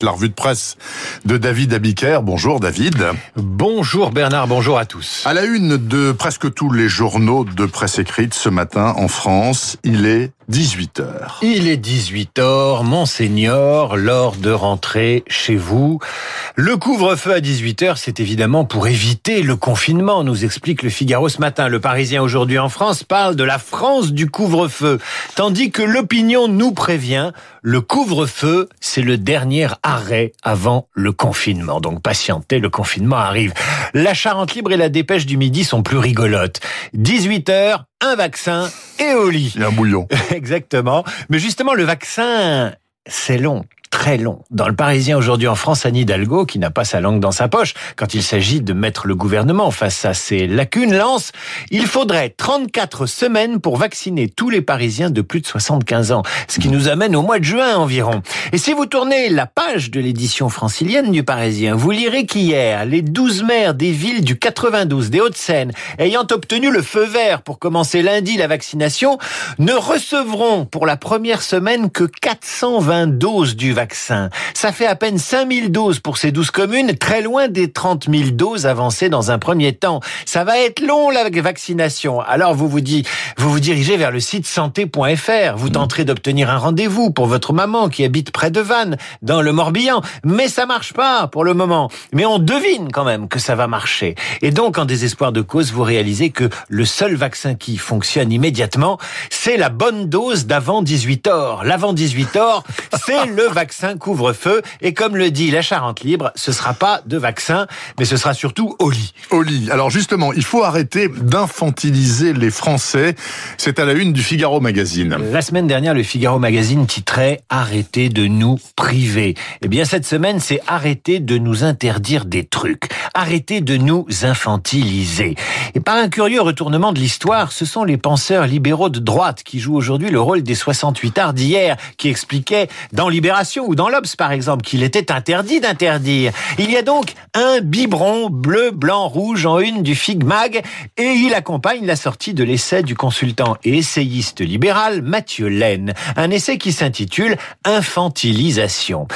La revue de presse de David Abiker. Bonjour David. Bonjour Bernard, bonjour à tous. À la une de presque tous les journaux de presse écrite ce matin en France, il est 18h. Il est 18h, Monseigneur, l'heure de rentrer chez vous. Le couvre-feu à 18h, c'est évidemment pour éviter le confinement, nous explique le Figaro ce matin. Le Parisien aujourd'hui en France parle de la France du couvre-feu, tandis que l'opinion nous prévient, le couvre-feu, c'est le dernier arrêt avant le confinement. Donc patientez, le confinement arrive. La Charente libre et la dépêche du midi sont plus rigolotes. 18 heures, un vaccin et au lit. Et un bouillon. Exactement. Mais justement, le vaccin, c'est long très long. Dans le Parisien aujourd'hui en France, Anne Hidalgo, qui n'a pas sa langue dans sa poche, quand il s'agit de mettre le gouvernement face à ses lacunes, lance « Il faudrait 34 semaines pour vacciner tous les Parisiens de plus de 75 ans », ce qui nous amène au mois de juin environ. Et si vous tournez la page de l'édition francilienne du Parisien, vous lirez qu'hier, les 12 maires des villes du 92 des Hauts-de-Seine, ayant obtenu le feu vert pour commencer lundi la vaccination, ne recevront pour la première semaine que 420 doses du vaccin. Ça fait à peine 5000 doses pour ces 12 communes, très loin des 30 000 doses avancées dans un premier temps. Ça va être long la vaccination. Alors vous vous dites, vous vous dirigez vers le site santé.fr. Vous tenterez d'obtenir un rendez-vous pour votre maman qui habite près de Vannes, dans le Morbihan. Mais ça marche pas pour le moment. Mais on devine quand même que ça va marcher. Et donc, en désespoir de cause, vous réalisez que le seul vaccin qui fonctionne immédiatement, c'est la bonne dose d'avant 18 heures. L'avant 18 heures, c'est le vaccin vaccin couvre-feu. Et comme le dit la Charente Libre, ce sera pas de vaccin, mais ce sera surtout au lit. Au lit. Alors justement, il faut arrêter d'infantiliser les Français. C'est à la une du Figaro Magazine. La semaine dernière, le Figaro Magazine titrait Arrêtez de nous priver. Eh bien, cette semaine, c'est arrêter de nous interdire des trucs. Arrêtez de nous infantiliser. Et par un curieux retournement de l'histoire, ce sont les penseurs libéraux de droite qui jouent aujourd'hui le rôle des 68 arts d'hier, qui expliquaient dans Libération ou dans l'Obs, par exemple, qu'il était interdit d'interdire. Il y a donc un biberon bleu, blanc, rouge en une du Fig Mag et il accompagne la sortie de l'essai du consultant et essayiste libéral Mathieu Laine. Un essai qui s'intitule Infantilisation.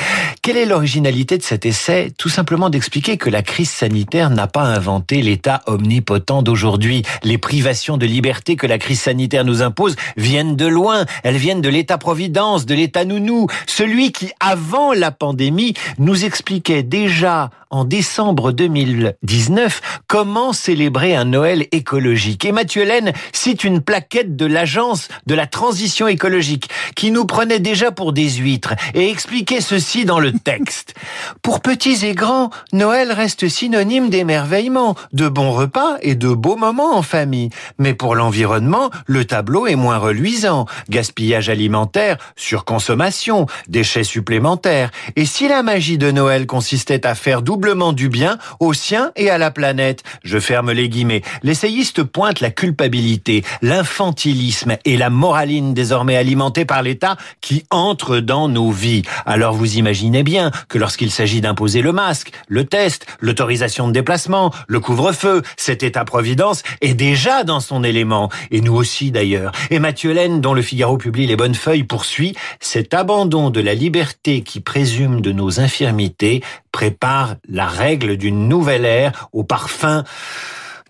Quelle est l'originalité de cet essai? Tout simplement d'expliquer que la crise sanitaire n'a pas inventé l'état omnipotent d'aujourd'hui. Les privations de liberté que la crise sanitaire nous impose viennent de loin. Elles viennent de l'état-providence, de l'état nounou, celui qui avant la pandémie, nous expliquait déjà en décembre 2019 comment célébrer un Noël écologique. Et Mathieu Hélène cite une plaquette de l'agence de la transition écologique qui nous prenait déjà pour des huîtres et expliquait ceci dans le texte. Pour petits et grands, Noël reste synonyme d'émerveillement, de bons repas et de beaux moments en famille. Mais pour l'environnement, le tableau est moins reluisant. Gaspillage alimentaire, surconsommation, déchets supplémentaires. Et si la magie de Noël consistait à faire doublement du bien aux siens et à la planète, je ferme les guillemets, l'essayiste pointe la culpabilité, l'infantilisme et la moraline désormais alimentée par l'État qui entre dans nos vies. Alors vous imaginez bien que lorsqu'il s'agit d'imposer le masque, le test, l'autorisation de déplacement, le couvre-feu, cet État-providence est déjà dans son élément. Et nous aussi d'ailleurs. Et Mathieu Hélène, dont le Figaro publie les bonnes feuilles, poursuit cet abandon de la liberté qui présume de nos infirmités prépare la règle d'une nouvelle ère au parfum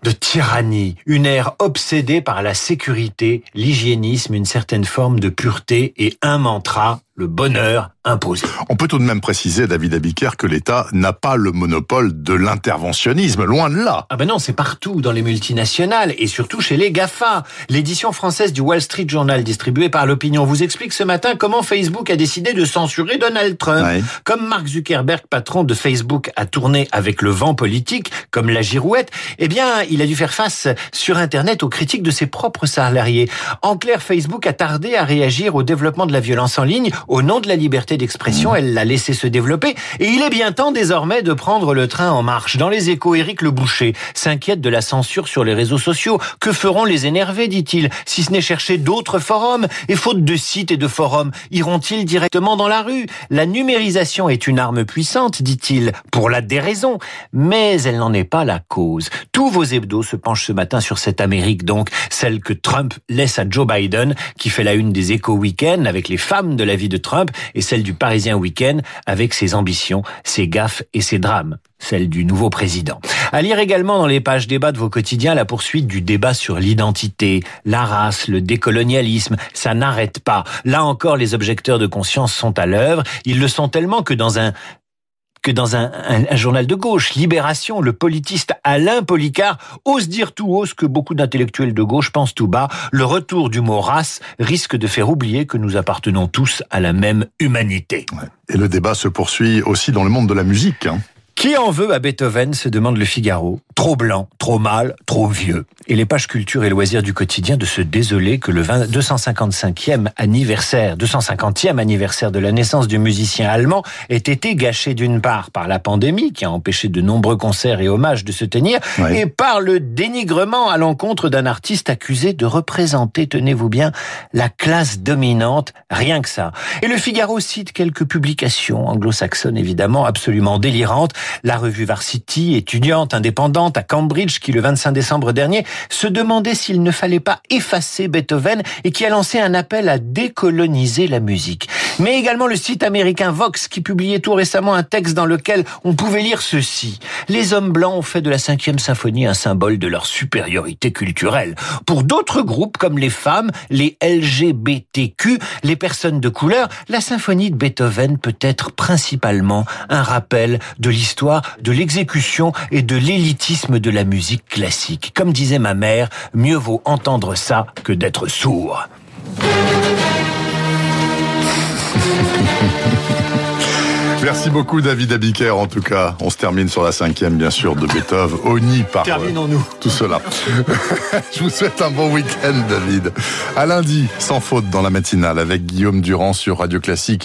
de tyrannie, une ère obsédée par la sécurité, l'hygiénisme, une certaine forme de pureté et un mantra, le bonheur imposé. On peut tout de même préciser, David Abiker, que l'État n'a pas le monopole de l'interventionnisme, loin de là. Ah ben non, c'est partout, dans les multinationales, et surtout chez les GAFA. L'édition française du Wall Street Journal, distribuée par l'opinion, vous explique ce matin comment Facebook a décidé de censurer Donald Trump. Comme Mark Zuckerberg, patron de Facebook, a tourné avec le vent politique, comme la girouette, eh bien, il a dû faire face sur Internet aux critiques de ses propres salariés. En clair, Facebook a tardé à réagir au développement de la violence en ligne, au nom de la liberté d'expression, mmh. elle l'a laissé se développer. Et il est bien temps désormais de prendre le train en marche. Dans les échos, Éric Le Boucher s'inquiète de la censure sur les réseaux sociaux. Que feront les énervés, dit-il, si ce n'est chercher d'autres forums Et faute de sites et de forums, iront-ils directement dans la rue? La numérisation est une arme puissante, dit-il, pour la déraison. Mais elle n'en est pas la cause. Tous vos hebdos se penchent ce matin sur cette Amérique, donc celle que Trump laisse à Joe Biden, qui fait la une des échos week-end avec les femmes de la vie de de Trump et celle du Parisien Week-end avec ses ambitions, ses gaffes et ses drames celle du nouveau président. À lire également dans les pages débat de vos quotidiens la poursuite du débat sur l'identité, la race, le décolonialisme. Ça n'arrête pas. Là encore, les objecteurs de conscience sont à l'œuvre. Ils le sont tellement que dans un que dans un, journal de gauche, Libération, le politiste Alain Policard ose dire tout haut ce que beaucoup d'intellectuels de gauche pensent tout bas. Le retour du mot race risque de faire oublier que nous appartenons tous à la même humanité. Et le débat se poursuit aussi dans le monde de la musique. Hein. Qui en veut à Beethoven se demande le Figaro. Trop blanc, trop mâle, trop vieux. Et les pages culture et loisirs du quotidien de se désoler que le 255e anniversaire, 250e anniversaire de la naissance du musicien allemand ait été gâché d'une part par la pandémie qui a empêché de nombreux concerts et hommages de se tenir et par le dénigrement à l'encontre d'un artiste accusé de représenter, tenez-vous bien, la classe dominante, rien que ça. Et le Figaro cite quelques publications anglo-saxonnes évidemment absolument délirantes la revue Varsity, étudiante indépendante à Cambridge, qui le 25 décembre dernier se demandait s'il ne fallait pas effacer Beethoven et qui a lancé un appel à décoloniser la musique. Mais également le site américain Vox qui publiait tout récemment un texte dans lequel on pouvait lire ceci. Les hommes blancs ont fait de la cinquième symphonie un symbole de leur supériorité culturelle. Pour d'autres groupes comme les femmes, les LGBTQ, les personnes de couleur, la symphonie de Beethoven peut être principalement un rappel de l'histoire de l'exécution et de l'élitisme de la musique classique. Comme disait ma mère, mieux vaut entendre ça que d'être sourd. Merci beaucoup David Abiker en tout cas. On se termine sur la cinquième bien sûr de Beethoven, Oni par Terminons-nous. Euh, tout cela. Je vous souhaite un bon week-end David. À lundi, sans faute dans la matinale avec Guillaume Durand sur Radio Classique.